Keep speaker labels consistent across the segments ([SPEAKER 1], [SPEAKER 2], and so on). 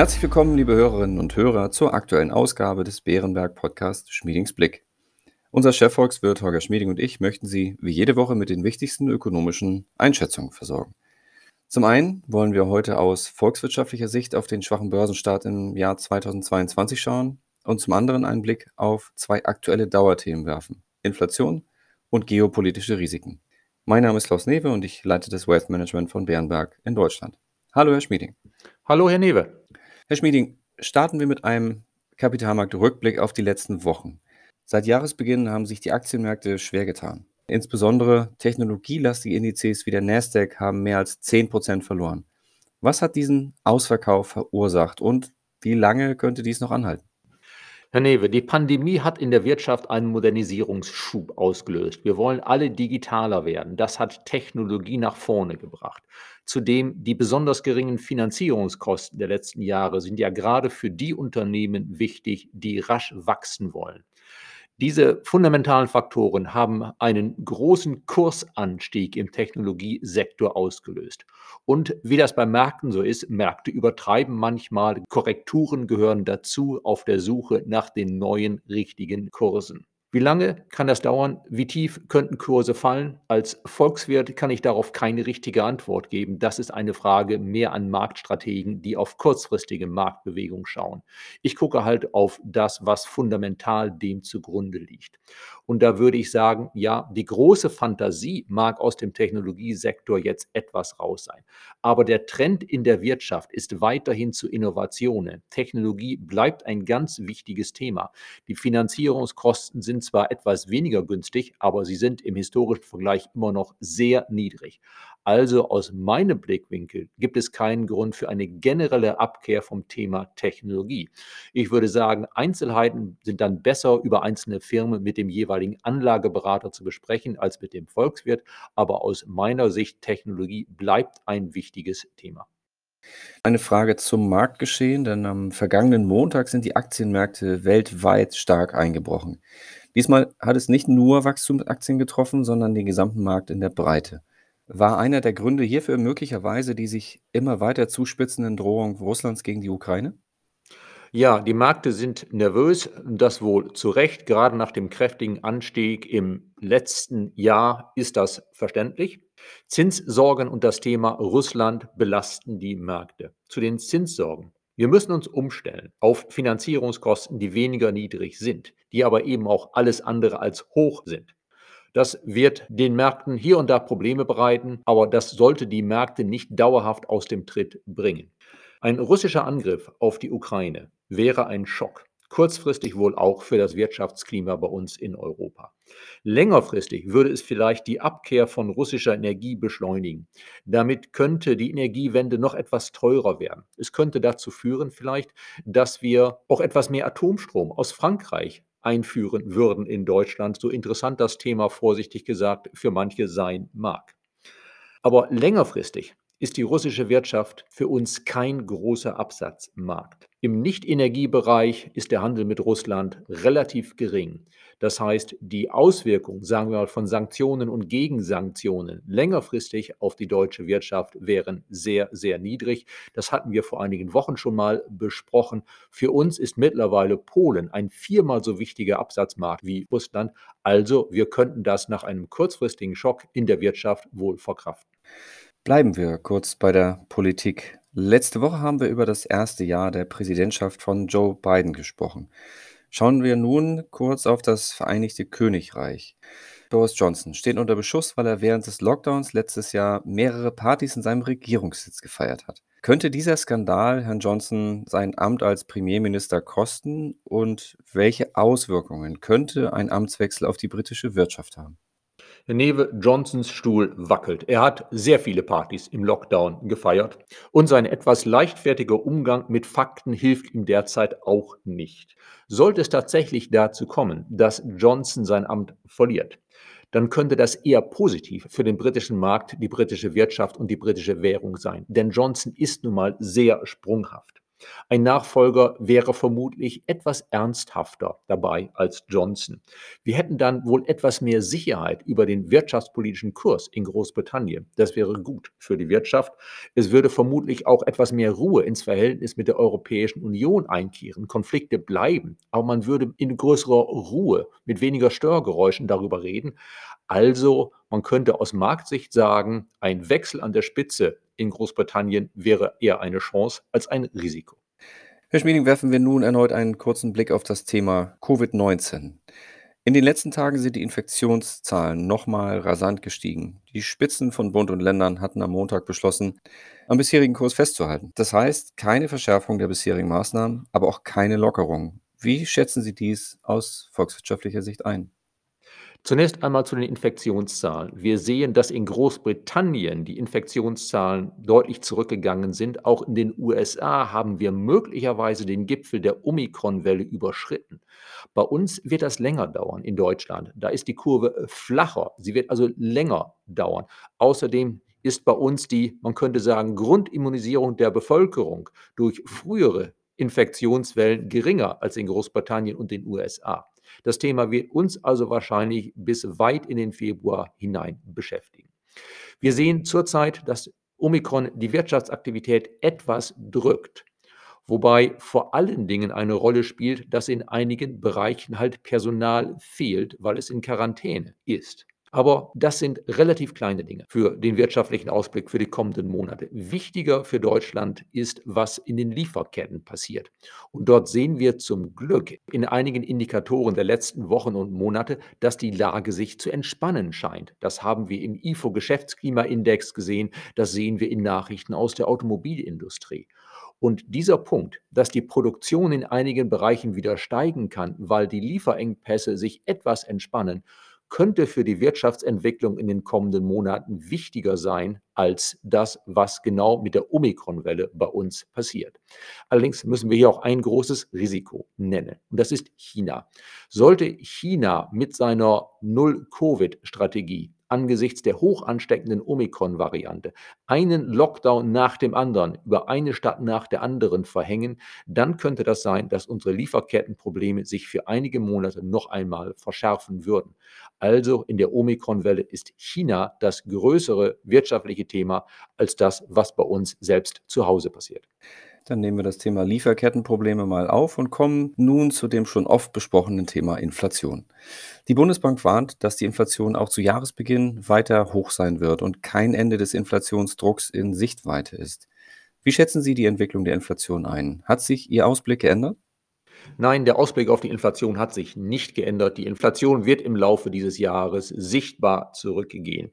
[SPEAKER 1] Herzlich willkommen, liebe Hörerinnen und Hörer, zur aktuellen Ausgabe des Bärenberg Podcast Schmiedings Blick. Unser Chefvolkswirt Holger Schmieding und ich möchten Sie wie jede Woche mit den wichtigsten ökonomischen Einschätzungen versorgen. Zum einen wollen wir heute aus volkswirtschaftlicher Sicht auf den schwachen Börsenstart im Jahr 2022 schauen und zum anderen einen Blick auf zwei aktuelle Dauerthemen werfen: Inflation und geopolitische Risiken. Mein Name ist Klaus Newe und ich leite das Wealth Management von Bärenberg in Deutschland. Hallo, Herr Schmieding.
[SPEAKER 2] Hallo, Herr Newe.
[SPEAKER 1] Herr Schmieding, starten wir mit einem Kapitalmarktrückblick auf die letzten Wochen. Seit Jahresbeginn haben sich die Aktienmärkte schwer getan. Insbesondere technologielastige Indizes wie der Nasdaq haben mehr als 10% verloren. Was hat diesen Ausverkauf verursacht und wie lange könnte dies noch anhalten?
[SPEAKER 2] Herr Newe, die Pandemie hat in der Wirtschaft einen Modernisierungsschub ausgelöst. Wir wollen alle digitaler werden. Das hat Technologie nach vorne gebracht. Zudem die besonders geringen Finanzierungskosten der letzten Jahre sind ja gerade für die Unternehmen wichtig, die rasch wachsen wollen. Diese fundamentalen Faktoren haben einen großen Kursanstieg im Technologiesektor ausgelöst. Und wie das bei Märkten so ist, Märkte übertreiben manchmal, Korrekturen gehören dazu auf der Suche nach den neuen richtigen Kursen. Wie lange kann das dauern? Wie tief könnten Kurse fallen? Als Volkswirt kann ich darauf keine richtige Antwort geben. Das ist eine Frage mehr an Marktstrategen, die auf kurzfristige Marktbewegung schauen. Ich gucke halt auf das, was fundamental dem zugrunde liegt. Und da würde ich sagen, ja, die große Fantasie mag aus dem Technologiesektor jetzt etwas raus sein. Aber der Trend in der Wirtschaft ist weiterhin zu Innovationen. Technologie bleibt ein ganz wichtiges Thema. Die Finanzierungskosten sind zwar etwas weniger günstig, aber sie sind im historischen Vergleich immer noch sehr niedrig. Also aus meinem Blickwinkel gibt es keinen Grund für eine generelle Abkehr vom Thema Technologie. Ich würde sagen, Einzelheiten sind dann besser über einzelne Firmen mit dem jeweiligen Anlageberater zu besprechen als mit dem Volkswirt. Aber aus meiner Sicht, Technologie bleibt ein wichtiges Thema.
[SPEAKER 1] Eine Frage zum Marktgeschehen, denn am vergangenen Montag sind die Aktienmärkte weltweit stark eingebrochen. Diesmal hat es nicht nur Wachstumsaktien getroffen, sondern den gesamten Markt in der Breite. War einer der Gründe hierfür möglicherweise die sich immer weiter zuspitzenden Drohung Russlands gegen die Ukraine?
[SPEAKER 2] Ja, die Märkte sind nervös, das wohl zu Recht. Gerade nach dem kräftigen Anstieg im letzten Jahr ist das verständlich. Zinssorgen und das Thema Russland belasten die Märkte. Zu den Zinssorgen. Wir müssen uns umstellen auf Finanzierungskosten, die weniger niedrig sind, die aber eben auch alles andere als hoch sind. Das wird den Märkten hier und da Probleme bereiten, aber das sollte die Märkte nicht dauerhaft aus dem Tritt bringen. Ein russischer Angriff auf die Ukraine wäre ein Schock kurzfristig wohl auch für das Wirtschaftsklima bei uns in Europa. Längerfristig würde es vielleicht die Abkehr von russischer Energie beschleunigen. Damit könnte die Energiewende noch etwas teurer werden. Es könnte dazu führen vielleicht, dass wir auch etwas mehr Atomstrom aus Frankreich einführen würden in Deutschland, so interessant das Thema vorsichtig gesagt für manche sein mag. Aber längerfristig ist die russische Wirtschaft für uns kein großer Absatzmarkt. Im Nicht-Energiebereich ist der Handel mit Russland relativ gering. Das heißt, die Auswirkungen, sagen wir mal, von Sanktionen und Gegensanktionen längerfristig auf die deutsche Wirtschaft wären sehr, sehr niedrig. Das hatten wir vor einigen Wochen schon mal besprochen. Für uns ist mittlerweile Polen ein viermal so wichtiger Absatzmarkt wie Russland. Also wir könnten das nach einem kurzfristigen Schock in der Wirtschaft wohl verkraften.
[SPEAKER 1] Bleiben wir kurz bei der Politik. Letzte Woche haben wir über das erste Jahr der Präsidentschaft von Joe Biden gesprochen. Schauen wir nun kurz auf das Vereinigte Königreich. Boris Johnson steht unter Beschuss, weil er während des Lockdowns letztes Jahr mehrere Partys in seinem Regierungssitz gefeiert hat. Könnte dieser Skandal Herrn Johnson sein Amt als Premierminister kosten und welche Auswirkungen könnte ein Amtswechsel auf die britische Wirtschaft haben?
[SPEAKER 2] Newe, Johnsons Stuhl wackelt. Er hat sehr viele Partys im Lockdown gefeiert und sein etwas leichtfertiger Umgang mit Fakten hilft ihm derzeit auch nicht. Sollte es tatsächlich dazu kommen, dass Johnson sein Amt verliert, dann könnte das eher positiv für den britischen Markt, die britische Wirtschaft und die britische Währung sein. Denn Johnson ist nun mal sehr sprunghaft. Ein Nachfolger wäre vermutlich etwas ernsthafter dabei als Johnson. Wir hätten dann wohl etwas mehr Sicherheit über den wirtschaftspolitischen Kurs in Großbritannien. Das wäre gut für die Wirtschaft. Es würde vermutlich auch etwas mehr Ruhe ins Verhältnis mit der Europäischen Union einkehren. Konflikte bleiben, aber man würde in größerer Ruhe mit weniger Störgeräuschen darüber reden. Also, man könnte aus Marktsicht sagen, ein Wechsel an der Spitze in Großbritannien wäre eher eine Chance als ein Risiko.
[SPEAKER 1] Herr Schmieding, werfen wir nun erneut einen kurzen Blick auf das Thema Covid-19. In den letzten Tagen sind die Infektionszahlen nochmal rasant gestiegen. Die Spitzen von Bund und Ländern hatten am Montag beschlossen, am bisherigen Kurs festzuhalten. Das heißt, keine Verschärfung der bisherigen Maßnahmen, aber auch keine Lockerung. Wie schätzen Sie dies aus volkswirtschaftlicher Sicht ein?
[SPEAKER 2] Zunächst einmal zu den Infektionszahlen. Wir sehen, dass in Großbritannien die Infektionszahlen deutlich zurückgegangen sind. Auch in den USA haben wir möglicherweise den Gipfel der Omikron-Welle überschritten. Bei uns wird das länger dauern in Deutschland. Da ist die Kurve flacher. Sie wird also länger dauern. Außerdem ist bei uns die, man könnte sagen, Grundimmunisierung der Bevölkerung durch frühere Infektionswellen geringer als in Großbritannien und den USA. Das Thema wird uns also wahrscheinlich bis weit in den Februar hinein beschäftigen. Wir sehen zurzeit, dass Omikron die Wirtschaftsaktivität etwas drückt, wobei vor allen Dingen eine Rolle spielt, dass in einigen Bereichen halt Personal fehlt, weil es in Quarantäne ist. Aber das sind relativ kleine Dinge für den wirtschaftlichen Ausblick für die kommenden Monate. Wichtiger für Deutschland ist, was in den Lieferketten passiert. Und dort sehen wir zum Glück in einigen Indikatoren der letzten Wochen und Monate, dass die Lage sich zu entspannen scheint. Das haben wir im IFO-Geschäftsklimaindex gesehen, das sehen wir in Nachrichten aus der Automobilindustrie. Und dieser Punkt, dass die Produktion in einigen Bereichen wieder steigen kann, weil die Lieferengpässe sich etwas entspannen, könnte für die Wirtschaftsentwicklung in den kommenden Monaten wichtiger sein als das, was genau mit der Omikron-Welle bei uns passiert. Allerdings müssen wir hier auch ein großes Risiko nennen, und das ist China. Sollte China mit seiner Null-Covid-Strategie angesichts der hoch ansteckenden Omikron-Variante einen Lockdown nach dem anderen über eine Stadt nach der anderen verhängen, dann könnte das sein, dass unsere Lieferkettenprobleme sich für einige Monate noch einmal verschärfen würden. Also in der Omikron-Welle ist China das größere wirtschaftliche Thema als das, was bei uns selbst zu Hause passiert.
[SPEAKER 1] Dann nehmen wir das Thema Lieferkettenprobleme mal auf und kommen nun zu dem schon oft besprochenen Thema Inflation. Die Bundesbank warnt, dass die Inflation auch zu Jahresbeginn weiter hoch sein wird und kein Ende des Inflationsdrucks in Sichtweite ist. Wie schätzen Sie die Entwicklung der Inflation ein? Hat sich Ihr Ausblick geändert?
[SPEAKER 2] Nein, der Ausblick auf die Inflation hat sich nicht geändert. Die Inflation wird im Laufe dieses Jahres sichtbar zurückgehen.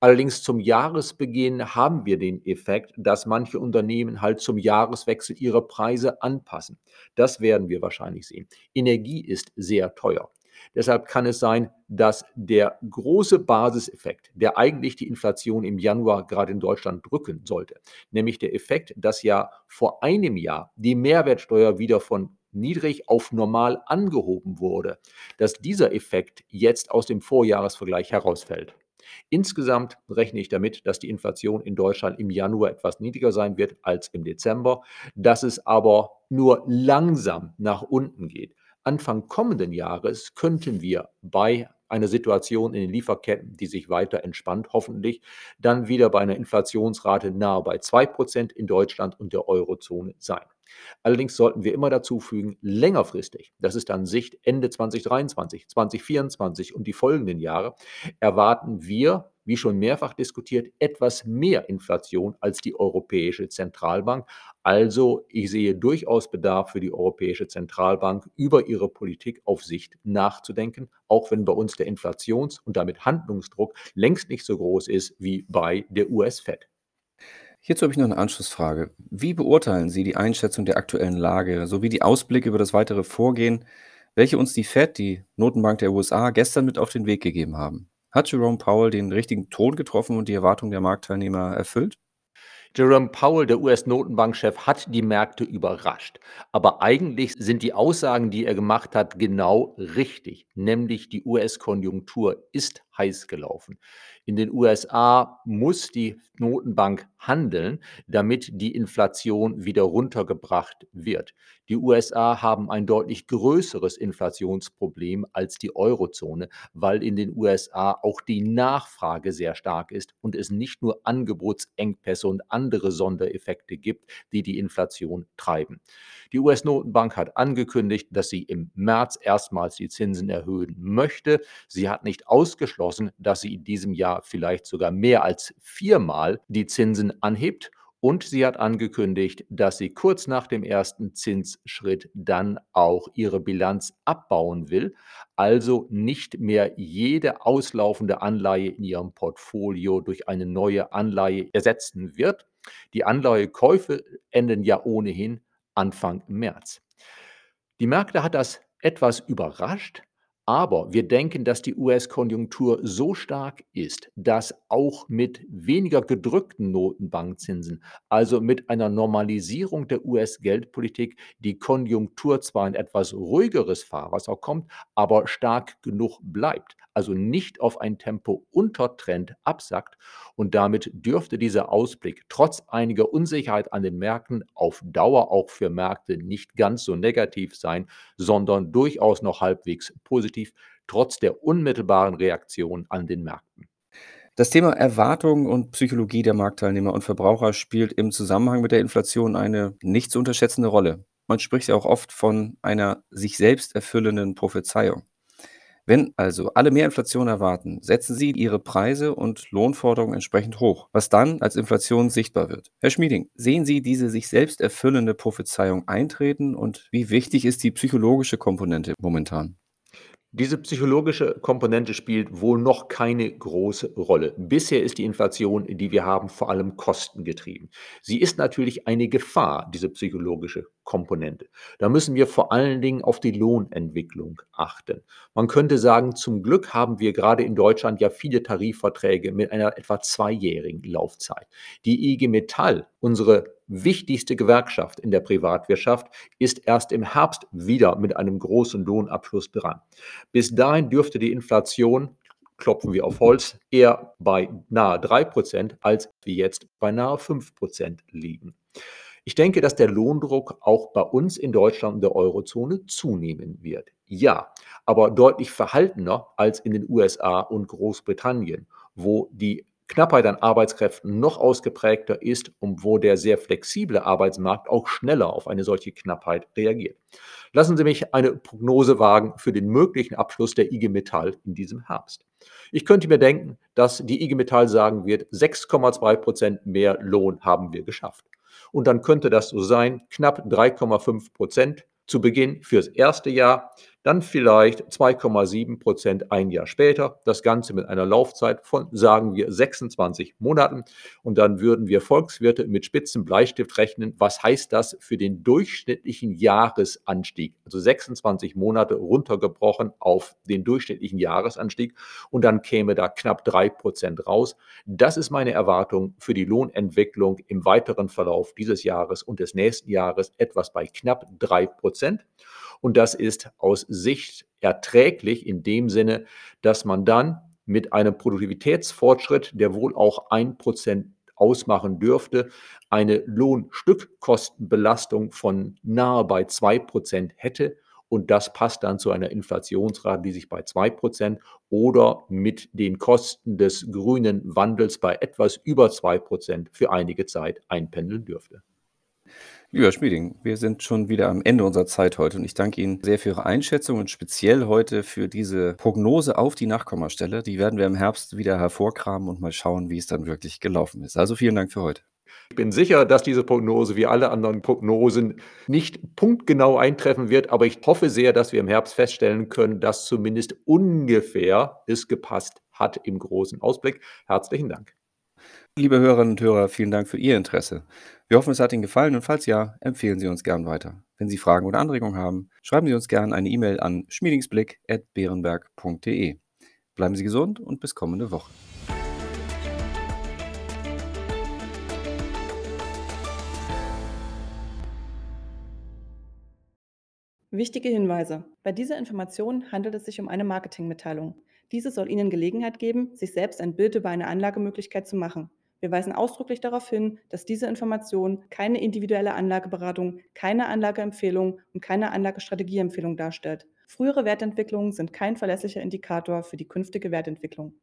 [SPEAKER 2] Allerdings zum Jahresbeginn haben wir den Effekt, dass manche Unternehmen halt zum Jahreswechsel ihre Preise anpassen. Das werden wir wahrscheinlich sehen. Energie ist sehr teuer. Deshalb kann es sein, dass der große Basiseffekt, der eigentlich die Inflation im Januar gerade in Deutschland drücken sollte, nämlich der Effekt, dass ja vor einem Jahr die Mehrwertsteuer wieder von niedrig auf normal angehoben wurde, dass dieser Effekt jetzt aus dem Vorjahresvergleich herausfällt. Insgesamt rechne ich damit, dass die Inflation in Deutschland im Januar etwas niedriger sein wird als im Dezember, dass es aber nur langsam nach unten geht. Anfang kommenden Jahres könnten wir bei einer Situation in den Lieferketten, die sich weiter entspannt, hoffentlich, dann wieder bei einer Inflationsrate nahe bei 2% in Deutschland und der Eurozone sein. Allerdings sollten wir immer dazu fügen, längerfristig, das ist dann Sicht Ende 2023, 2024 und die folgenden Jahre, erwarten wir, wie schon mehrfach diskutiert, etwas mehr Inflation als die Europäische Zentralbank. Also ich sehe durchaus Bedarf für die Europäische Zentralbank, über ihre Politik auf Sicht nachzudenken, auch wenn bei uns der Inflations- und damit Handlungsdruck längst nicht so groß ist wie bei der US-Fed.
[SPEAKER 1] Hierzu habe ich noch eine Anschlussfrage. Wie beurteilen Sie die Einschätzung der aktuellen Lage sowie die Ausblicke über das weitere Vorgehen, welche uns die Fed, die Notenbank der USA, gestern mit auf den Weg gegeben haben? Hat Jerome Powell den richtigen Ton getroffen und die Erwartungen der Marktteilnehmer erfüllt?
[SPEAKER 2] Jerome Powell, der US-Notenbankchef, hat die Märkte überrascht. Aber eigentlich sind die Aussagen, die er gemacht hat, genau richtig. Nämlich die US-Konjunktur ist heiß gelaufen. In den USA muss die Notenbank handeln, damit die Inflation wieder runtergebracht wird. Die USA haben ein deutlich größeres Inflationsproblem als die Eurozone, weil in den USA auch die Nachfrage sehr stark ist und es nicht nur Angebotsengpässe und andere Sondereffekte gibt, die die Inflation treiben. Die US-Notenbank hat angekündigt, dass sie im März erstmals die Zinsen erhöhen möchte. Sie hat nicht ausgeschlossen, dass sie in diesem Jahr vielleicht sogar mehr als viermal die Zinsen anhebt. Und sie hat angekündigt, dass sie kurz nach dem ersten Zinsschritt dann auch ihre Bilanz abbauen will, also nicht mehr jede auslaufende Anleihe in ihrem Portfolio durch eine neue Anleihe ersetzen wird. Die Anleihekäufe enden ja ohnehin Anfang März. Die Märkte hat das etwas überrascht, aber wir denken, dass die US-Konjunktur so stark ist, dass auch mit weniger gedrückten Notenbankzinsen, also mit einer Normalisierung der US-Geldpolitik, die Konjunktur zwar in etwas ruhigeres Fahrwasser kommt, aber stark genug bleibt, also nicht auf ein Tempo unter Trend absackt. Und damit dürfte dieser Ausblick trotz einiger Unsicherheit an den Märkten auf Dauer auch für Märkte nicht ganz so negativ sein, sondern durchaus noch halbwegs positiv, trotz der unmittelbaren Reaktion an den Märkten.
[SPEAKER 1] Das Thema Erwartung und Psychologie der Marktteilnehmer und Verbraucher spielt im Zusammenhang mit der Inflation eine nicht zu unterschätzende Rolle. Man spricht ja auch oft von einer sich selbst erfüllenden Prophezeiung. Wenn also alle mehr Inflation erwarten, setzen sie ihre Preise und Lohnforderungen entsprechend hoch, was dann als Inflation sichtbar wird. Herr Schmieding, sehen Sie diese sich selbst erfüllende Prophezeiung eintreten und wie wichtig ist die psychologische Komponente momentan?
[SPEAKER 2] Diese psychologische Komponente spielt wohl noch keine große Rolle. Bisher ist die Inflation, die wir haben, vor allem kostengetrieben. Sie ist natürlich eine Gefahr, diese psychologische Komponente. Da müssen wir vor allen Dingen auf die Lohnentwicklung achten. Man könnte sagen, zum Glück haben wir gerade in Deutschland ja viele Tarifverträge mit einer etwa zweijährigen Laufzeit. Die IG Metall, unsere wichtigste Gewerkschaft in der Privatwirtschaft, ist erst im Herbst wieder mit einem großen Lohnabschluss dran. Bis dahin dürfte die Inflation klopfen wir auf Holz, eher bei nahe 3% als wie jetzt bei nahe 5% liegen. Ich denke, dass der Lohndruck auch bei uns in Deutschland und der Eurozone zunehmen wird. Ja, aber deutlich verhaltener als in den USA und Großbritannien, wo die Knappheit an Arbeitskräften noch ausgeprägter ist und wo der sehr flexible Arbeitsmarkt auch schneller auf eine solche Knappheit reagiert. Lassen Sie mich eine Prognose wagen für den möglichen Abschluss der IG Metall in diesem Herbst. Ich könnte mir denken, dass die IG Metall sagen wird, 6,2 Prozent mehr Lohn haben wir geschafft. Und dann könnte das so sein, knapp 3,5 Prozent zu Beginn fürs erste Jahr, dann vielleicht 2,7 Prozent ein Jahr später, das Ganze mit einer Laufzeit von, sagen wir, 26 Monaten. Und dann würden wir Volkswirte mit spitzen Bleistift rechnen. Was heißt das für den durchschnittlichen Jahresanstieg? Also 26 Monate runtergebrochen auf den durchschnittlichen Jahresanstieg. Und dann käme da knapp 3 Prozent raus. Das ist meine Erwartung für die Lohnentwicklung im weiteren Verlauf dieses Jahres und des nächsten Jahres etwas bei knapp 3 Prozent. Und das ist aus Sicht erträglich in dem Sinne, dass man dann mit einem Produktivitätsfortschritt, der wohl auch ein Prozent ausmachen dürfte, eine Lohnstückkostenbelastung von nahe bei zwei Prozent hätte. Und das passt dann zu einer Inflationsrate, die sich bei zwei Prozent oder mit den Kosten des grünen Wandels bei etwas über zwei Prozent für einige Zeit einpendeln dürfte.
[SPEAKER 1] Lieber Schmieding, wir sind schon wieder am Ende unserer Zeit heute und ich danke Ihnen sehr für Ihre Einschätzung und speziell heute für diese Prognose auf die Nachkommastelle. Die werden wir im Herbst wieder hervorkramen und mal schauen, wie es dann wirklich gelaufen ist. Also vielen Dank für heute.
[SPEAKER 2] Ich bin sicher, dass diese Prognose wie alle anderen Prognosen nicht punktgenau eintreffen wird, aber ich hoffe sehr, dass wir im Herbst feststellen können, dass zumindest ungefähr es gepasst hat im großen Ausblick. Herzlichen Dank.
[SPEAKER 1] Liebe Hörerinnen und Hörer, vielen Dank für Ihr Interesse. Wir hoffen, es hat Ihnen gefallen und falls ja, empfehlen Sie uns gern weiter. Wenn Sie Fragen oder Anregungen haben, schreiben Sie uns gern eine E-Mail an schmiedingsblick.beerenberg.de. Bleiben Sie gesund und bis kommende Woche.
[SPEAKER 3] Wichtige Hinweise. Bei dieser Information handelt es sich um eine Marketingmitteilung. Diese soll Ihnen Gelegenheit geben, sich selbst ein Bild über eine Anlagemöglichkeit zu machen. Wir weisen ausdrücklich darauf hin, dass diese Information keine individuelle Anlageberatung, keine Anlageempfehlung und keine Anlagestrategieempfehlung darstellt. Frühere Wertentwicklungen sind kein verlässlicher Indikator für die künftige Wertentwicklung.